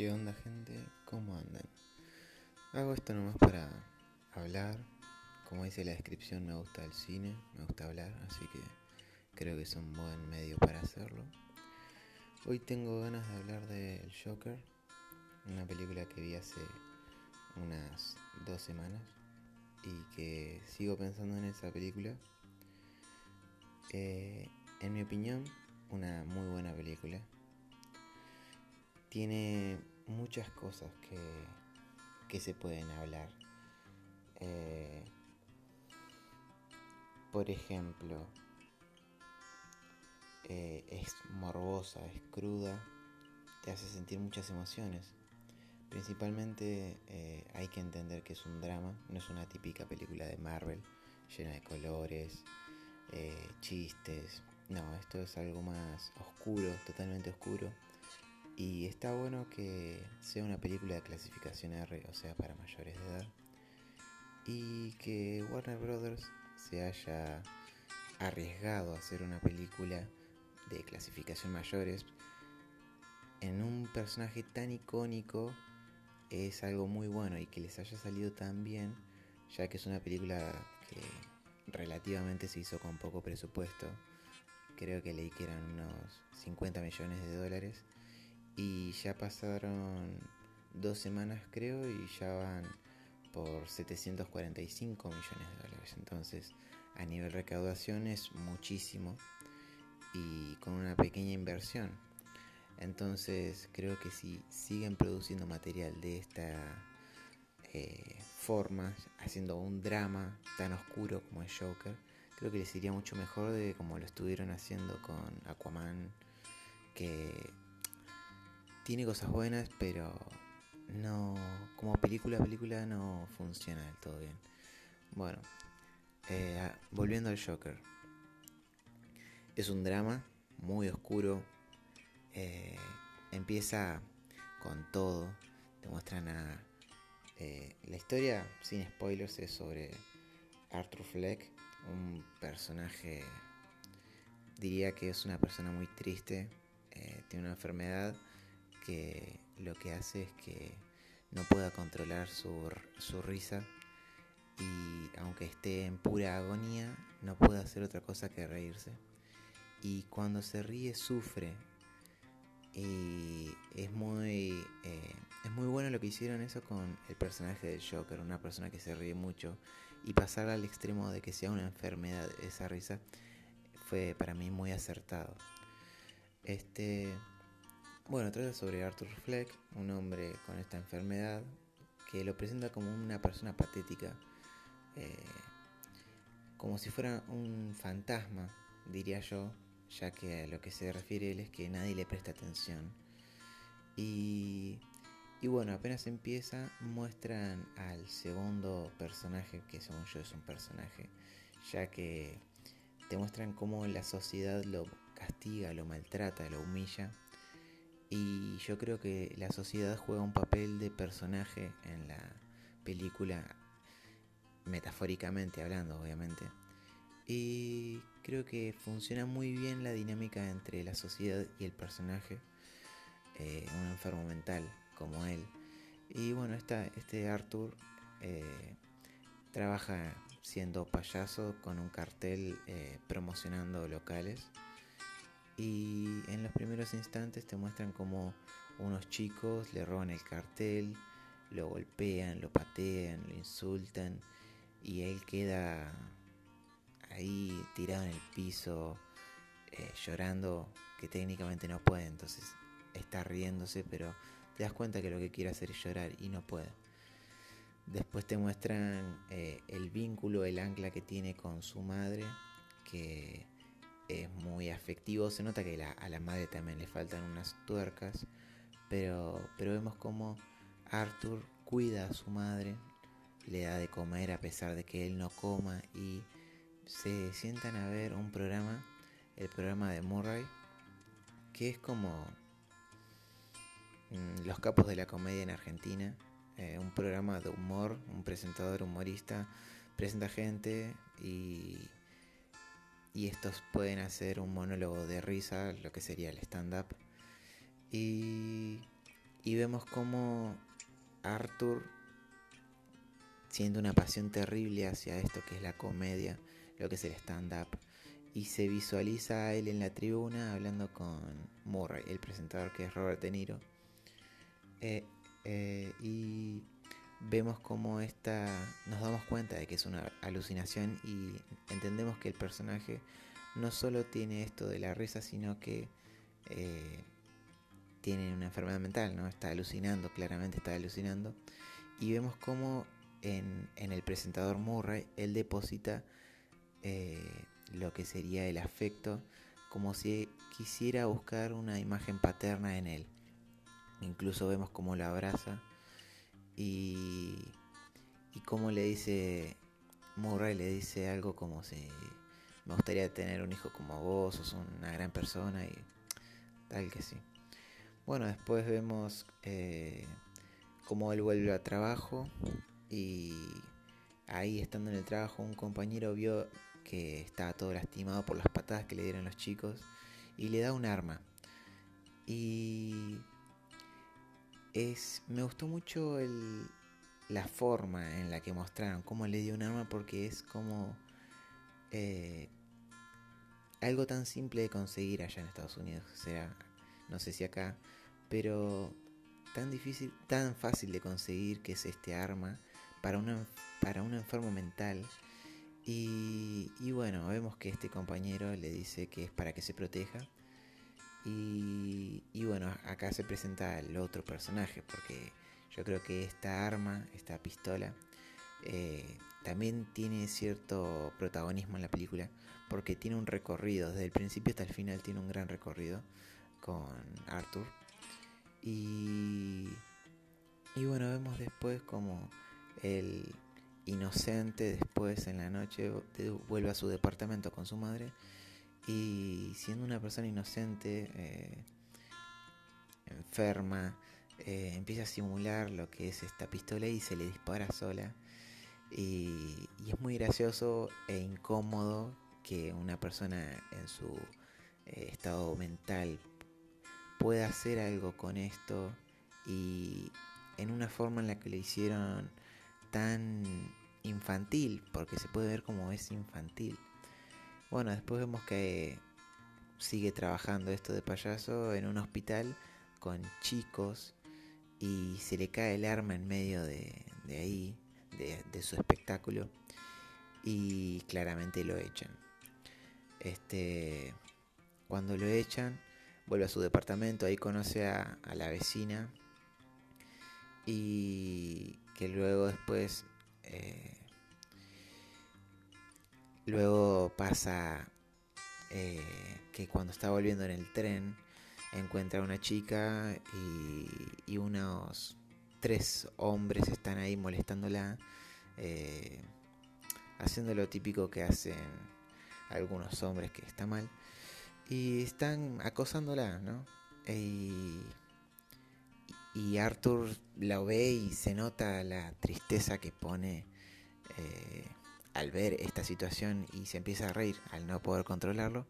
¿Qué onda gente? ¿Cómo andan? Hago esto nomás para hablar. Como dice la descripción, me gusta el cine, me gusta hablar, así que creo que es un buen medio para hacerlo. Hoy tengo ganas de hablar de El Joker, una película que vi hace unas dos semanas y que sigo pensando en esa película. Eh, en mi opinión, una muy buena película. Tiene muchas cosas que, que se pueden hablar. Eh, por ejemplo, eh, es morbosa, es cruda, te hace sentir muchas emociones. Principalmente eh, hay que entender que es un drama, no es una típica película de Marvel llena de colores, chistes. No, esto es algo más oscuro, totalmente oscuro y está bueno que sea una película de clasificación R, o sea, para mayores de edad. Y que Warner Brothers se haya arriesgado a hacer una película de clasificación mayores en un personaje tan icónico es algo muy bueno y que les haya salido tan bien, ya que es una película que relativamente se hizo con poco presupuesto. Creo que leí que eran unos 50 millones de dólares y ya pasaron dos semanas creo y ya van por 745 millones de dólares. Entonces a nivel recaudación es muchísimo y con una pequeña inversión. Entonces creo que si siguen produciendo material de esta eh, forma, haciendo un drama tan oscuro como es Joker, creo que les iría mucho mejor de como lo estuvieron haciendo con Aquaman, que tiene cosas buenas, pero no como película película no funciona del todo bien. Bueno, eh, volviendo al Joker. Es un drama muy oscuro. Eh, empieza con todo. Te muestran a... Eh, la historia, sin spoilers, es sobre Arthur Fleck, un personaje, diría que es una persona muy triste, tiene una enfermedad lo que hace es que no pueda controlar su, su risa y aunque esté en pura agonía, no puede hacer otra cosa que reírse. Y cuando se ríe sufre. Y es muy, eh, es muy bueno lo que hicieron eso con el personaje del Joker, una persona que se ríe mucho. Y pasar al extremo de que sea una enfermedad esa risa fue para mí muy acertado. Este, bueno, trata sobre Arthur Fleck, un hombre con esta enfermedad que lo presenta como una persona patética, eh, como si fuera un fantasma, diría yo, ya que a lo que se refiere él es que nadie le presta atención. Y, y bueno, apenas empieza, muestran al segundo personaje, que según yo es un personaje, ya que te muestran cómo la sociedad lo castiga, lo maltrata, lo humilla y yo creo que la sociedad juega un papel de personaje en la película, metafóricamente hablando, obviamente. Y creo que funciona muy bien la dinámica entre la sociedad y el personaje, eh, un enfermo mental como él. Y bueno, esta, este Arthur eh, trabaja siendo payaso con un cartel eh, promocionando locales y en los primeros instantes te muestran como unos chicos le roban el cartel, lo golpean, lo patean, lo insultan y él queda ahí tirado en el piso eh, llorando que técnicamente no puede, entonces está riéndose pero te das cuenta que lo que quiere hacer es llorar y no puede. Después te muestran eh, el vínculo, el ancla que tiene con su madre, que es muy afectivo. Se nota que a la madre también le faltan unas tuercas. Pero, pero vemos como Arthur cuida a su madre, le da de comer a pesar de que él no coma y se sientan a ver un programa, el programa de Murray, que es como mm, Los capos de la comedia en Argentina, eh, un programa de humor, un presentador humorista presenta gente y y estos pueden hacer un monólogo de risa, lo que sería el stand-up. Y, y vemos como Arthur siente una pasión terrible hacia esto que es la comedia, lo que es el stand-up, y se visualiza a él en la tribuna hablando con Murray, el presentador que es Robert De Niro. Eh, eh, y vemos como esta, nos damos cuenta de que es una alucinación y entendemos que el personaje no solo tiene esto de la risa, sino que eh, tiene una enfermedad mental, ¿no? Está alucinando, claramente está alucinando. Y vemos como en, el presentador Murray, él deposita eh, lo que sería el afecto, como si quisiera buscar una imagen paterna en él. Incluso vemos cómo lo abraza y, y cómo le dice, Murray le dice algo como si me gustaría tener un hijo como vos, sos una gran persona y tal que sí. Bueno, después vemos eh, cómo él vuelve a trabajo y ahí estando en el trabajo un compañero vio que estaba todo lastimado por las patadas que le dieron los chicos y le da un arma. Y es me gustó mucho el, la forma en la que mostraron cómo le dio un arma porque es como eh, algo tan simple de conseguir allá en Estados Unidos. O sea, no sé si acá, pero tan difícil, tan fácil de conseguir que es este arma para, para un enfermo mental. Y, y, bueno, vemos que este compañero le dice que es para que se proteja. Y, y, bueno, acá se presenta el otro personaje, porque yo creo que esta arma, esta pistola, eh, también tiene cierto protagonismo en la película, porque tiene un recorrido, desde el principio hasta el final tiene un gran recorrido con Arthur. Y, y bueno, vemos después como el inocente después en la noche vuelve a su departamento con su madre y siendo una persona inocente, eh, enferma, eh, empieza a simular lo que es esta pistola y se le dispara sola. Y, es muy gracioso e incómodo que una persona en su eh, estado mental pueda hacer algo con esto y en una forma en la que le hicieron tan infantil, porque se puede ver como es infantil. Bueno, después vemos que sigue trabajando esto de payaso en un hospital con chicos y se le cae el arma en medio de, ahí, de, su espectáculo y claramente lo echan. Este, cuando lo echan, vuelve a su departamento, ahí conoce a, a la vecina y que luego después eh, luego pasa eh, que cuando está volviendo en el tren encuentra a una chica y, unos tres hombres están ahí molestándola eh, haciendo lo típico que hacen algunos hombres que está mal y están acosándola no y y Arthur la ve y se nota la tristeza que pone eh, al ver esta situación y se empieza a reír al no poder controlarlo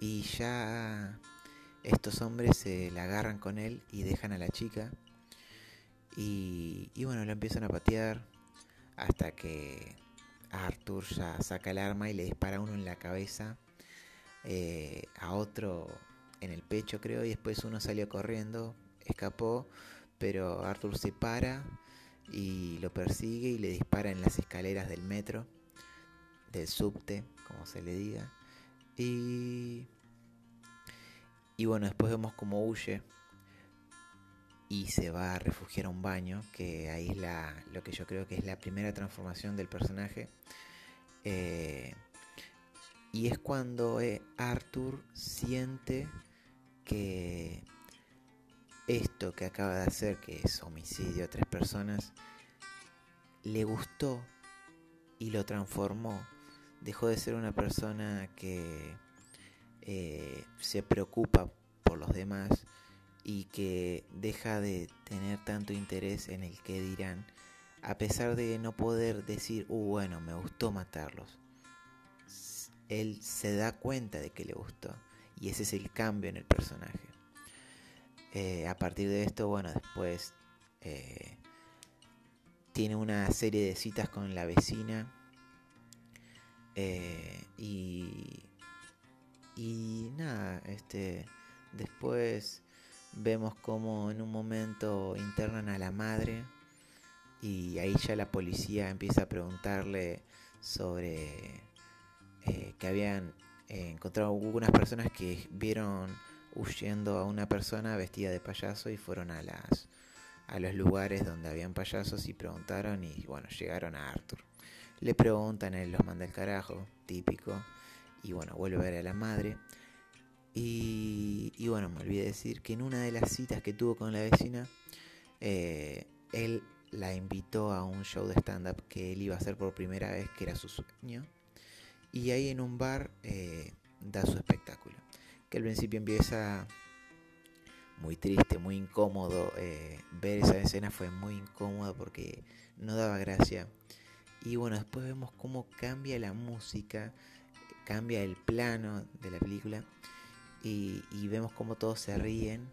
y ya estos hombres se la agarran con él y dejan a la chica. Y, bueno lo empiezan a patear hasta que Arthur ya saca el arma y le dispara uno en la cabeza eh, a otro en el pecho creo y después uno salió corriendo escapó, pero Arthur se para y lo persigue y le dispara en las escaleras del metro, del subte, como se le diga. Y, y bueno, después vemos cómo huye y se va a refugiar a un baño, que ahí es la, lo que yo creo que es la primera transformación del personaje. Eh, y es cuando eh, Arthur siente que esto que acaba de hacer, que es homicidio a tres personas, le gustó y lo transformó. Dejó de ser una persona que eh, se preocupa por los demás y que deja de tener tanto interés en el que dirán, a pesar de no poder decir, uh, bueno, me gustó matarlos. Él se da cuenta de que le gustó y ese es el cambio en el personaje. Eh, a partir de esto, bueno, después eh, tiene una serie de citas con la vecina eh, y, y nada, este, después vemos como en un momento internan a la madre y ahí ya la policía empieza a preguntarle sobre eh, que habían encontrado algunas personas que vieron huyendo a una persona vestida de payaso y fueron a las a los lugares donde habían payasos y preguntaron y bueno llegaron a Arthur le preguntan él los manda el carajo típico y bueno vuelve a ver a la madre y, y bueno me olvidé decir que en una de las citas que tuvo con la vecina eh, él la invitó a un show de stand-up que él iba a hacer por primera vez, que era su sueño. Y ahí en un bar eh, da su espectáculo. Que al principio empieza muy triste, muy incómodo. Eh, ver esa escena fue muy incómodo porque no daba gracia. Y bueno, después vemos cómo cambia la música, cambia el plano de la película. Y, vemos cómo todos se ríen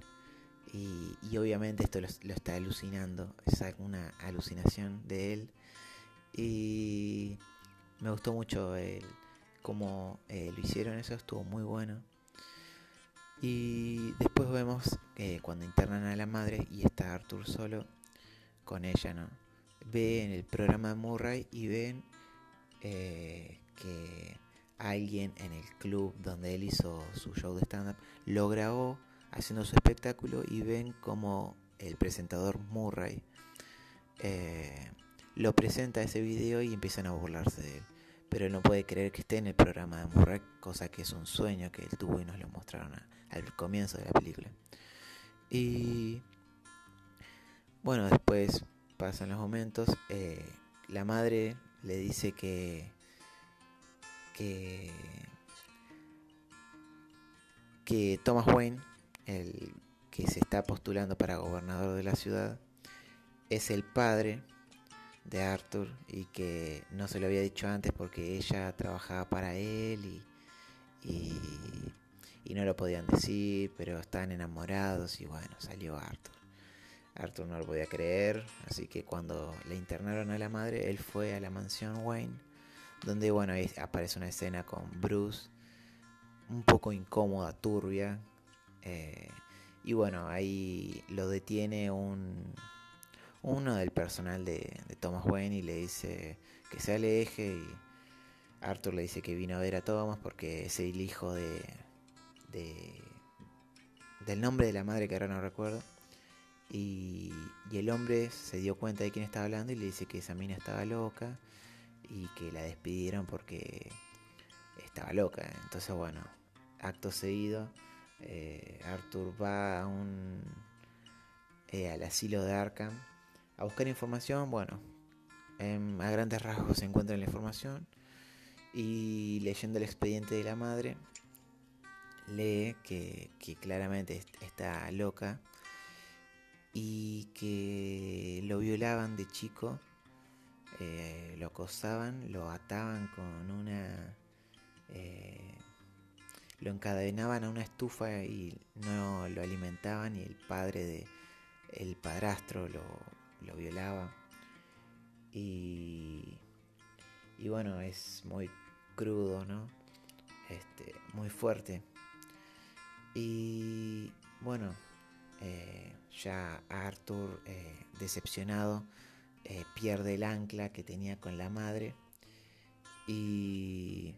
y, obviamente esto lo, está alucinando, es una alucinación de él. Y me gustó mucho el, cómo eh, lo hicieron, eso estuvo muy bueno. Y después vemos que cuando internan a la madre y está Arthur solo con ella, ¿no? Ven el programa de Murray y ven eh, que alguien en el club donde él hizo su show de stand-up lo grabó haciendo su espectáculo y ven como el presentador Murray eh, lo presenta ese video y empiezan a burlarse de él. Pero él no puede creer que esté en el programa de Murray, cosa que es un sueño que él tuvo y nos lo mostraron al comienzo de la película. Y bueno, después pasan los momentos. Eh, la madre le dice que que que Thomas Wayne el que se está postulando para gobernador de la ciudad, es el padre de Arthur y que no se lo había dicho antes porque ella trabajaba para él y, y, no lo podían decir, pero estaban enamorados y bueno, salió Arthur. Arthur no lo podía creer, así que cuando le internaron a la madre, él fue a la mansión Wayne, donde bueno, ahí aparece una escena con Bruce, un poco incómoda, turbia, eh, y bueno, ahí lo detiene un uno del personal de, Thomas Wayne y le dice que se aleje y Arthur le dice que vino a ver a Thomas porque es el hijo de, de del nombre de la madre que ahora no recuerdo y, el hombre se dio cuenta de quién estaba hablando y le dice que esa mina estaba loca y que la despidieron porque estaba loca entonces bueno acto seguido eh, Arthur va a un, eh, al asilo de Arkham a buscar información. Bueno, a grandes rasgos se encuentra la información y leyendo el expediente de la madre lee que, claramente está loca y que lo violaban de chico, eh, lo acosaban, lo ataban con una lo encadenaban a una estufa y no lo alimentaban y el padre de el padrastro lo, lo violaba. Y, y bueno es muy crudo no este muy fuerte. Y bueno eh, ya Arthur eh, decepcionado eh, pierde el ancla que tenía con la madre y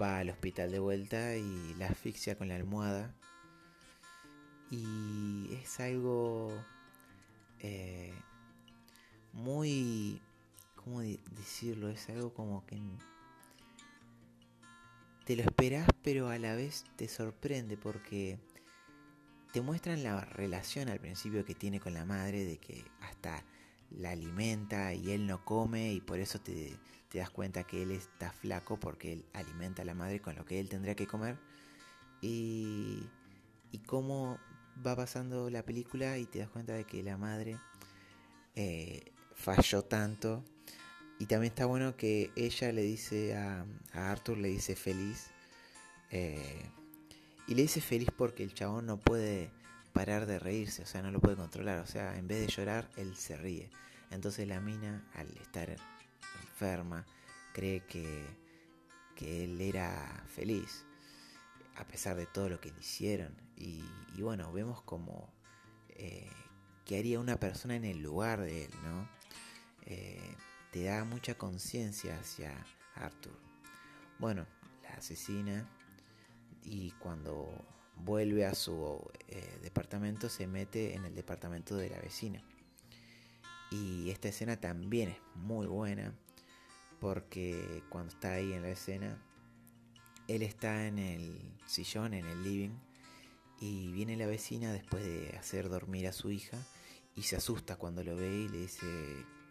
va al hospital de vuelta y la asfixia con la almohada. Y es algo eh, muy, ¿cómo decirlo? Es algo como que te lo esperas pero a la vez te sorprende porque te muestran la relación al principio que tiene con la madre de que hasta la alimenta y él no come y por eso te, das cuenta que él está flaco porque él alimenta a la madre con lo que él tendría que comer. Y, y cómo va pasando la película y te das cuenta de que la madre eh, falló tanto. Y también está bueno que ella le dice a, Arthur, le dice feliz. Eh, y le dice feliz porque el chabón no puede parar de reírse, o sea, no lo puede controlar, o sea, en vez de llorar, él se ríe. Entonces la mina, al estar enferma, cree que, que él era feliz, a pesar de todo lo que le hicieron. Y, bueno, vemos como eh, que haría una persona en el lugar de él, ¿no? Eh, te da mucha conciencia hacia Arthur. Bueno, la asesina y cuando vuelve a su eh, departamento, se mete en el departamento de la vecina. Y esta escena también es muy buena porque cuando está ahí en la escena, él está en el sillón, en el living, y viene la vecina después de hacer dormir a su hija y se asusta cuando lo ve y le dice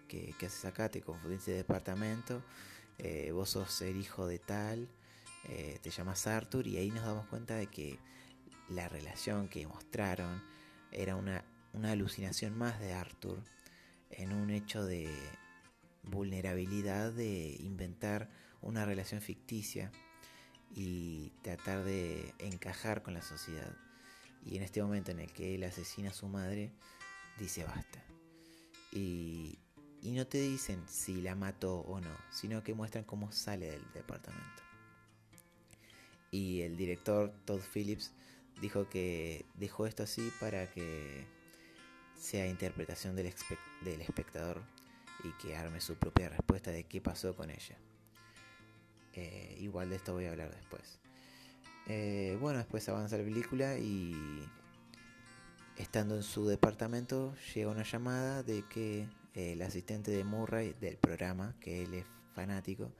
que, haces acá, te confundiste de departamento, eh, vos sos el hijo de tal, eh, te llamas Arthur y ahí nos damos cuenta de que la relación que mostraron era una, alucinación más de Arthur en un hecho de vulnerabilidad de inventar una relación ficticia y tratar de encajar con la sociedad. Y en este momento en el que él asesina a su madre, dice basta. Y, y no te dicen si la mató o no, sino que muestran cómo sale del departamento. Y el director Todd Phillips dijo que dejó esto así para que sea interpretación del, espectador y que arme su propia respuesta de qué pasó con ella. Eh, igual de esto voy a hablar después. Eh, bueno, después avanza la película y estando en su departamento llega una llamada de que el asistente de Murray del programa, que él es fanático,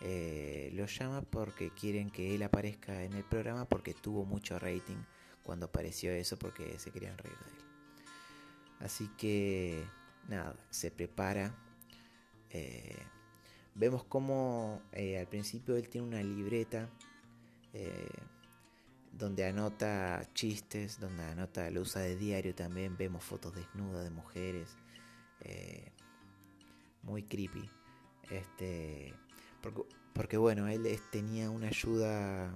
eh, lo llama porque quieren que él aparezca en el programa porque tuvo mucho rating cuando apareció eso porque se querían reír de él. Así que nada, se prepara. Eh, vemos como eh, al principio él tiene una libreta donde anota chistes, donde anota, lo usa de diario también. Vemos fotos desnudas de mujeres. muy creepy. Este, porque, bueno, él tenía una ayuda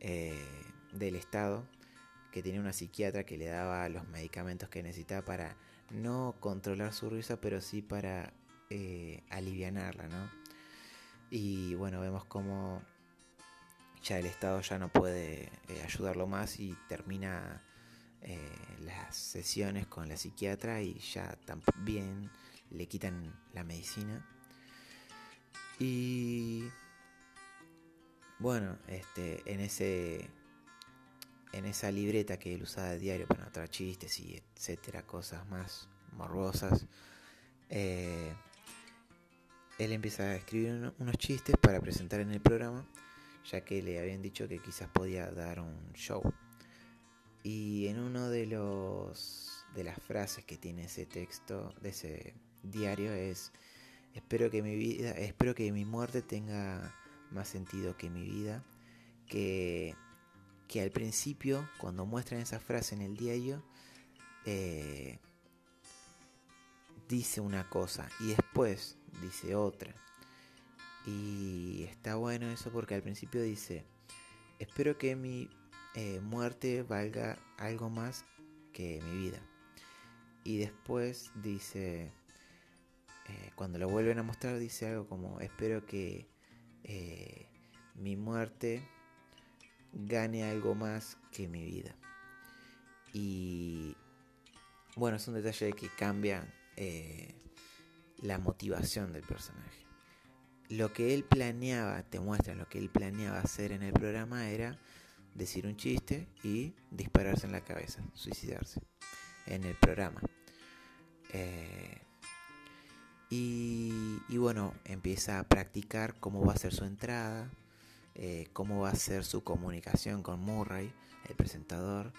eh, del Estado, que tenía una psiquiatra que le daba los medicamentos que necesitaba para no controlar su risa, pero sí para eh, alivianarla, ¿no? Y bueno, vemos como ya el Estado ya no puede eh, ayudarlo más y termina las sesiones con la psiquiatra y ya también le quitan la medicina y bueno, este, en ese en esa libreta que él usaba de diario para anotar chistes y etcétera, cosas más morbosas, eh, él empieza a escribir unos chistes para presentar en el programa, ya que le habían dicho que quizás podía dar un show. Y en uno de los de las frases que tiene ese texto de ese diario es Espero que mi vida, espero que mi muerte tenga más sentido que mi vida. Que, que al principio, cuando muestran esa frase en el diario, eh, dice una cosa y después dice otra. Y está bueno eso porque al principio dice, espero que mi eh, muerte valga algo más que mi vida. Y después dice, eh, cuando lo vuelven a mostrar dice algo como, espero que eh, mi muerte gane algo más que mi vida. Y bueno, es un detalle que cambia eh, la motivación del personaje. Lo que él planeaba, te muestra lo que él planeaba hacer en el programa era decir un chiste y dispararse en la cabeza, suicidarse en el programa. Y, bueno, empieza a practicar cómo va a ser su entrada, eh, cómo va a ser su comunicación con Murray, el presentador.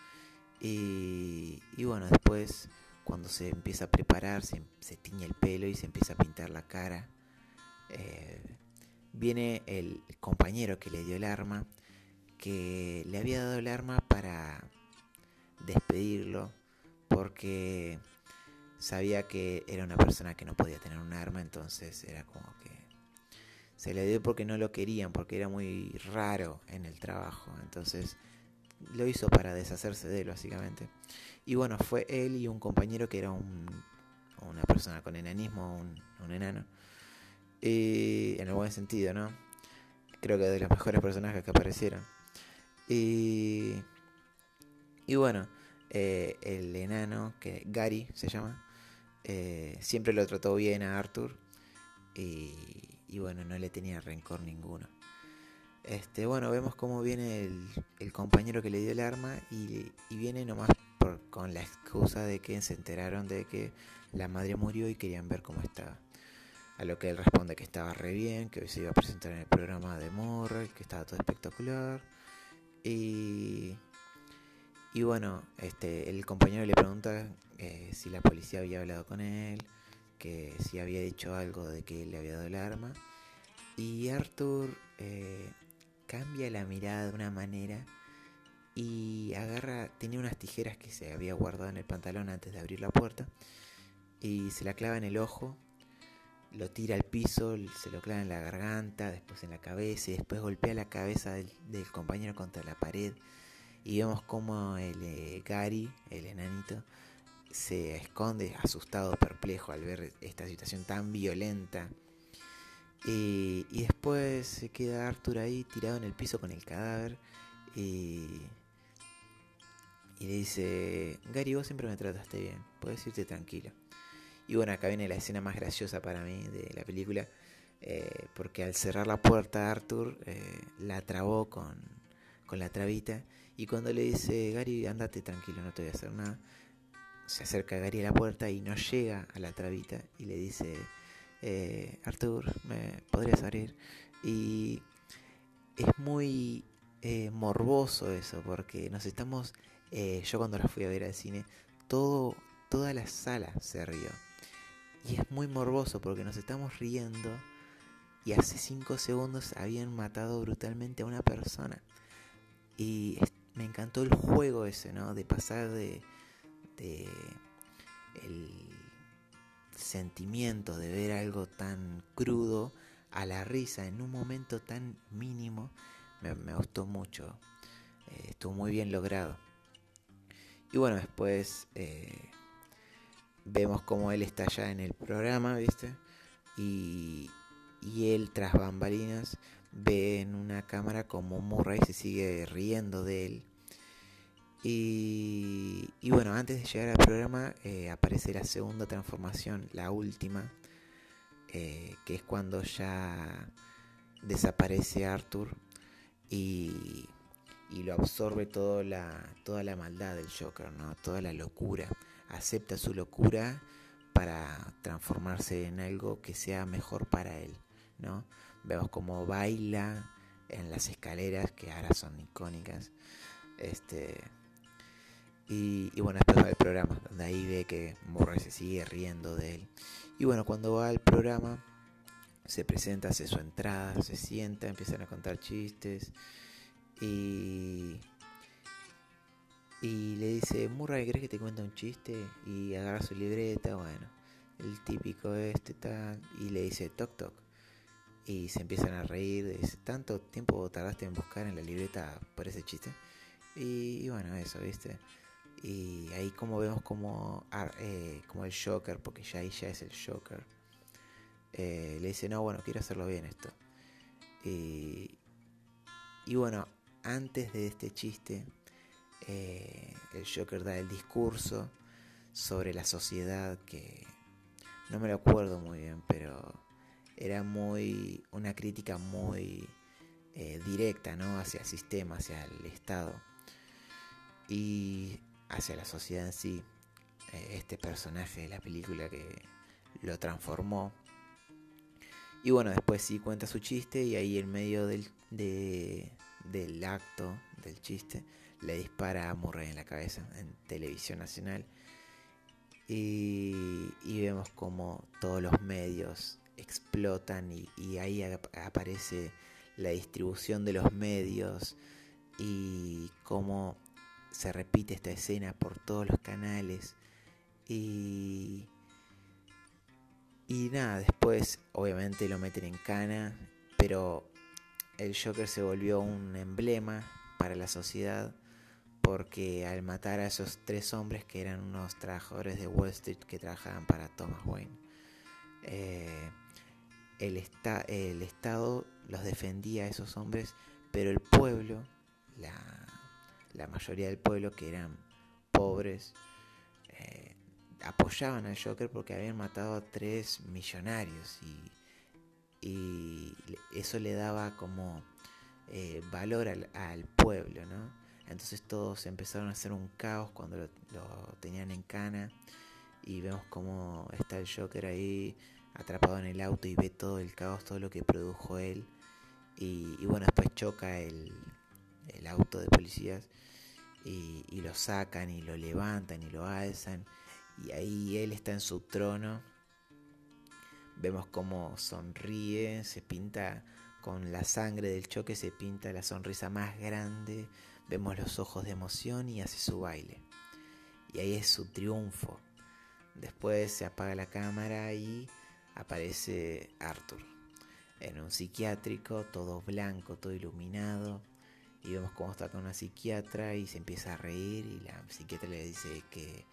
Y, bueno, después cuando se empieza a preparar, se, tiñe el pelo y se empieza a pintar la cara. Eh, viene el compañero que le dio el arma, que le había dado el arma para despedirlo, porque sabía que era una persona que no podía tener un arma, entonces era como que se le dio porque no lo querían, porque era muy raro en el trabajo. Entonces lo hizo para deshacerse de él, básicamente. Y bueno, fue él y un compañero que era un, una persona con enanismo, un, enano. Y en el buen sentido, ¿no? Creo que de los mejores personajes que aparecieron. Y, y bueno, eh, el enano, que Gary se llama, eh, siempre lo trató bien a Arthur. Y, bueno, no le tenía rencor ninguno. Este, bueno, vemos cómo viene el, compañero que le dio el arma y, viene nomás por, con la excusa de que se enteraron de que la madre murió y querían ver cómo estaba. A lo que él responde que estaba re bien, que hoy se iba a presentar en el programa de Morrell, que estaba todo espectacular. Y, y bueno, este, el compañero le pregunta eh, si la policía había hablado con él, que si había dicho algo de que le había dado el arma. Y Arthur eh, cambia la mirada de una manera y agarra, tenía unas tijeras que se había guardado en el pantalón antes de abrir la puerta y se la clava en el ojo lo tira al piso, se lo clava en la garganta, después en la cabeza y después golpea la cabeza del, compañero contra la pared. Y vemos como el eh, Gary, el enanito, se esconde asustado, perplejo al ver esta situación tan violenta. Y, después se queda Arthur ahí tirado en el piso con el cadáver. Y, y le dice, Gary, vos siempre me trataste bien, puedes irte tranquilo. Y bueno, acá viene la escena más graciosa para mí de la película, eh, porque al cerrar la puerta Arthur eh, la trabó con, con la trabita y cuando le dice, Gary, andate tranquilo, no te voy a hacer nada, se acerca Gary a la puerta y no llega a la trabita y le dice, eh, Arthur, ¿me podrías abrir? Y es muy morboso eso, porque nos estamos, yo cuando la fui a ver al cine, todo, toda la sala se rió. Y es muy morboso porque nos estamos riendo y hace 5 segundos habían matado brutalmente a una persona. Y me encantó el juego ese, ¿no? De pasar de, de el sentimiento de ver algo tan crudo a la risa en un momento tan mínimo. Me, gustó mucho. Eh, estuvo muy bien logrado. Y bueno, después eh, vemos como él está ya en el programa, ¿viste? Y, y él tras bambalinas ve en una cámara como Murray se sigue riendo de él. Y, y bueno, antes de llegar al programa eh, aparece la segunda transformación, la última, eh, que es cuando ya desaparece Arthur y, y lo absorbe toda la, toda la maldad del Joker, ¿no? toda la locura acepta su locura para transformarse en algo que sea mejor para él, ¿no? Vemos como baila en las escaleras que ahora son icónicas. Este y, bueno, después va al programa, donde ahí ve que Murray se sigue riendo de él. Y bueno, cuando va al programa, se presenta, hace su entrada, se sienta, empiezan a contar chistes. Y y le dice, Murray, ¿crees que te cuenta un chiste? Y agarra su libreta, bueno, el típico este tal, y le dice, toc toc. Y se empiezan a reír, dice, ¿tanto tiempo tardaste en buscar en la libreta por ese chiste? Y, bueno, eso, ¿viste? Y ahí como vemos como, eh, como el Joker, porque ya ahí ya es el Joker, eh, le dice, no, bueno, quiero hacerlo bien esto. Y, y bueno, antes de este chiste, eh, el Joker da el discurso sobre la sociedad que no me lo acuerdo muy bien, pero era muy una crítica muy directa, ¿no? Hacia el sistema, hacia el Estado y hacia la sociedad en sí. Eh, este personaje de la película que lo transformó. Y bueno, después sí cuenta su chiste y ahí en medio del, del acto del chiste le dispara a Murray en la cabeza en televisión nacional. Y, vemos como todos los medios explotan y, ahí aparece la distribución de los medios y cómo se repite esta escena por todos los canales. Y, y nada, después obviamente lo meten en cana pero el Joker se volvió un emblema para la sociedad porque al matar a esos tres hombres que eran unos trabajadores de Wall Street que trabajaban para Thomas Wayne, eh, el, el Estado los defendía a esos hombres, pero el pueblo, la, la mayoría del pueblo que eran pobres, eh, apoyaban al Joker porque habían matado a tres millonarios y, eso le daba como eh, valor al, pueblo, ¿no? Entonces todos empezaron a hacer un caos cuando lo, tenían en cana y vemos cómo está el Joker ahí atrapado en el auto y ve todo el caos, todo lo que produjo él y, bueno, después choca el, el auto de policías y, lo sacan y lo levantan y lo alzan y ahí él está en su trono. Vemos cómo sonríe, se pinta con la sangre del choque, se pinta la sonrisa más grande, vemos los ojos de emoción y hace su baile. Y ahí es su triunfo. Después se apaga la cámara y aparece Arthur en un psiquiátrico, todo blanco, todo iluminado. Y vemos cómo está con una psiquiatra y se empieza a reír y la psiquiatra le dice que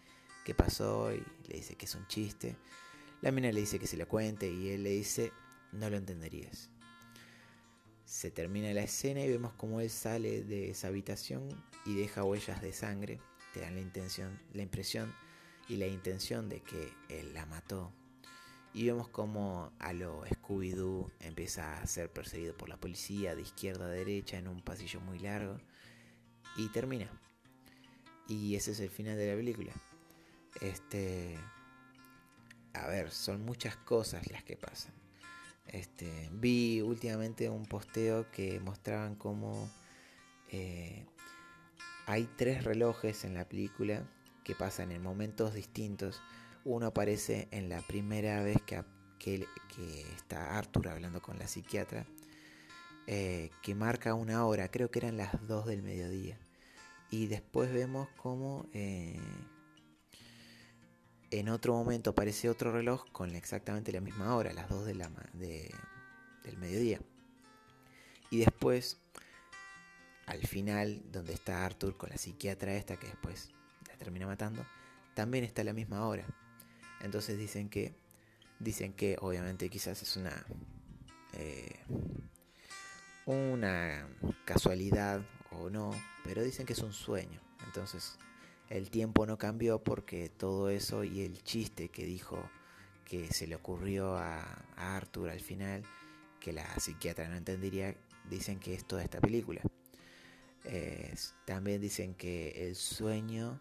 qué pasó y le dice que es un chiste. La mina le dice que se lo cuente y él le dice, no lo entenderías. Se termina la escena y vemos cómo él sale de esa habitación y deja huellas de sangre. Te dan la intención, la impresión y la intención de que él la mató. Y vemos cómo a lo Scooby-Doo empieza a ser perseguido por la policía de izquierda a derecha en un pasillo muy largo. Y termina. Y ese es el final de la película. Este. A ver, son muchas cosas las que pasan. Este, vi últimamente un posteo que mostraban cómo eh, hay tres relojes en la película que pasan en momentos distintos. Uno aparece en la primera vez que, está Arthur hablando con la psiquiatra, eh, que marca una hora, creo que eran las dos del mediodía. Y después vemos cómo eh, en otro momento aparece otro reloj con exactamente la misma hora, las 2 de la, del mediodía. Y después, al final, donde está Arthur con la psiquiatra esta que después la termina matando, también está la misma hora. Entonces dicen que, dicen que obviamente quizás es una, eh, una casualidad o no, pero dicen que es un sueño. Entonces el tiempo no cambió porque todo eso y el chiste que dijo que se le ocurrió a, Arthur al final, que la psiquiatra no entendería, dicen que es toda esta película. también dicen que el sueño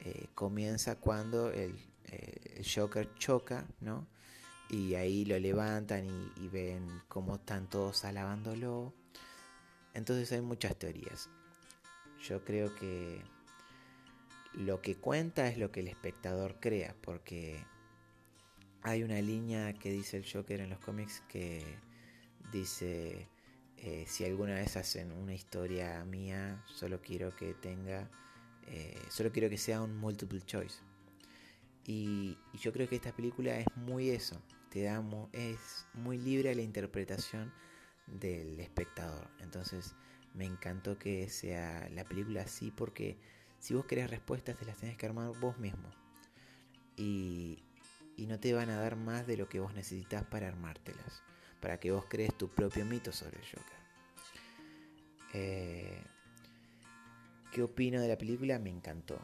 eh, comienza cuando el, eh, el, Joker choca, ¿no? Y ahí lo levantan y, ven cómo están todos alabándolo. Entonces hay muchas teorías. Yo creo que lo que cuenta es lo que el espectador crea, porque hay una línea que dice el Joker en los cómics que dice, eh, si alguna vez hacen una historia mía, solo quiero que tenga, eh, solo quiero que sea un multiple choice. Y, yo creo que esta película es muy eso, te es muy libre a la interpretación del espectador. Entonces me encantó que sea la película así porque si vos querés respuestas, te las tenés que armar vos mismo. Y, no te van a dar más de lo que vos necesitas para armártelas. Para que vos crees tu propio mito sobre el Joker. Eh, ¿Qué opino de la película? Me encantó.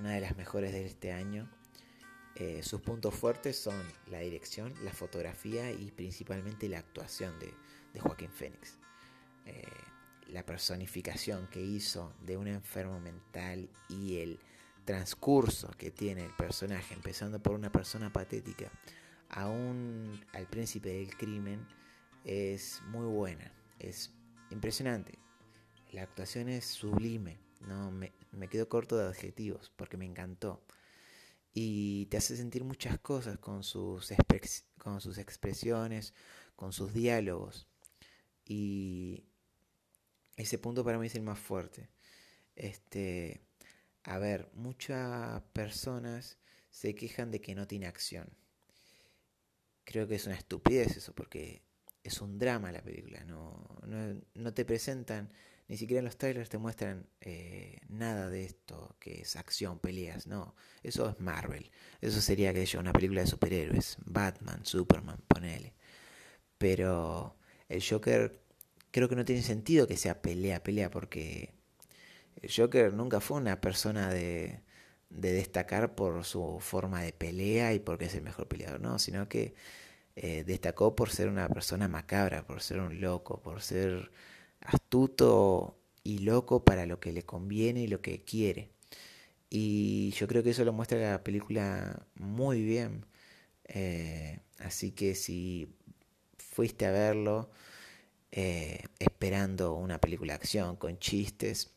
Eh, una de las mejores de este año. Eh, sus puntos fuertes son la dirección, la fotografía y principalmente la actuación de, de Joaquín Phoenix la personificación que hizo de un enfermo mental y el transcurso que tiene el personaje, empezando por una persona patética, aún al príncipe del crimen, es muy buena, es impresionante. La actuación es sublime, no me, quedo corto de adjetivos porque me encantó. Y te hace sentir muchas cosas con sus, con sus expresiones, con sus diálogos. Y ese punto para mí es el más fuerte. Este, a ver, muchas personas se quejan de que no tiene acción. Creo que es una estupidez eso, porque es un drama la película, no, no, te presentan, ni siquiera en los trailers te muestran eh, nada de esto, que es acción, peleas, no, eso es Marvel, eso sería que una película de superhéroes, Batman, Superman, ponele. Pero el Joker creo que no tiene sentido que sea pelea, pelea, porque el Joker nunca fue una persona de, de destacar por su forma de pelea y porque es el mejor peleador, no, sino que eh, destacó por ser una persona macabra, por ser un loco, por ser astuto y loco para lo que le conviene y lo que quiere. Y yo creo que eso lo muestra la película muy bien. Eh, así que si fuiste a verlo eh, esperando una película de acción con chistes,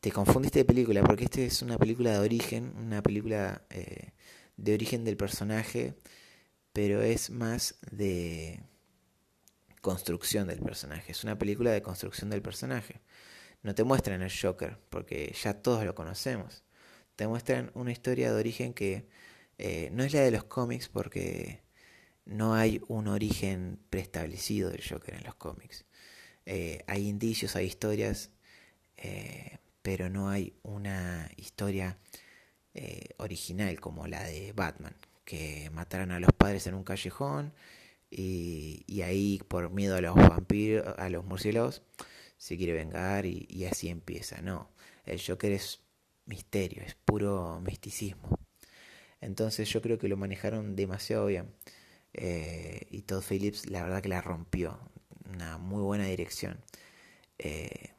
te confundiste de película porque esta es una película de origen, una película de origen del personaje pero es más de construcción del personaje. Es una película de construcción del personaje. No te muestran el Joker, porque ya todos lo conocemos. Te muestran una historia de origen que eh, no es la de los cómics, porque no hay un origen preestablecido del Joker en los cómics. Eh, hay indicios, hay historias, eh, pero no hay una historia original como la de Batman, que mataran a los padres en un callejón y, ahí por miedo a los vampiros, a los murciélagos, se quiere vengar y, así empieza. No, el Joker es misterio, es puro misticismo. Entonces yo creo que lo manejaron demasiado bien. Eh, y Todd Phillips la verdad que la rompió. Una muy buena dirección. Eh,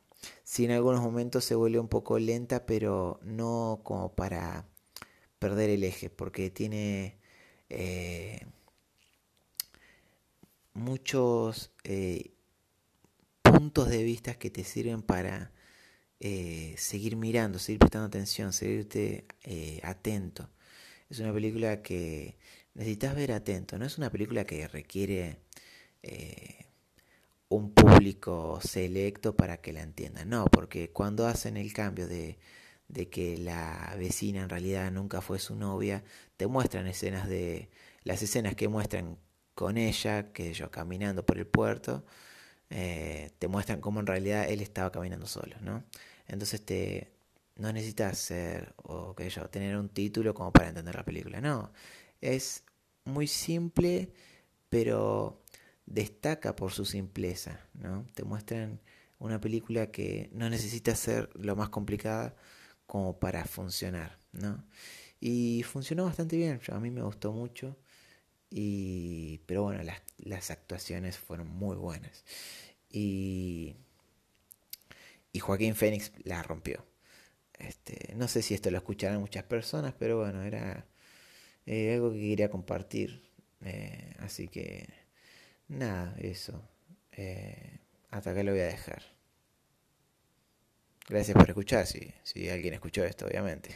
sí en algunos momentos se vuelve un poco lenta, pero no como para perder el eje, porque tiene eh, muchos eh, puntos de vista que te sirven para eh, seguir mirando, seguir prestando atención, seguirte atento. Es una película que necesitas ver atento, no es una película que requiere un público selecto para que la entienda, no, porque cuando hacen el cambio de de que la vecina en realidad nunca fue su novia, te muestran escenas de las escenas que muestran con ella, que yo caminando por el puerto, eh, te muestran cómo en realidad él estaba caminando solo, ¿no? Entonces te no necesitas ser que yo tener un título como para entender la película, no, es muy simple, pero destaca por su simpleza, ¿no? Te muestran una película que no necesita ser lo más complicada como para funcionar, ¿no? Y funcionó bastante bien, a mí me gustó mucho, y, pero bueno, las, las actuaciones fueron muy buenas. Y, y Joaquín Fénix la rompió. Este, no sé si esto lo escucharán muchas personas, pero bueno, era eh, algo que quería compartir. Eh, así que nada, eso. Eh, hasta acá lo voy a dejar. Gracias por escuchar, si, si alguien escuchó esto, obviamente.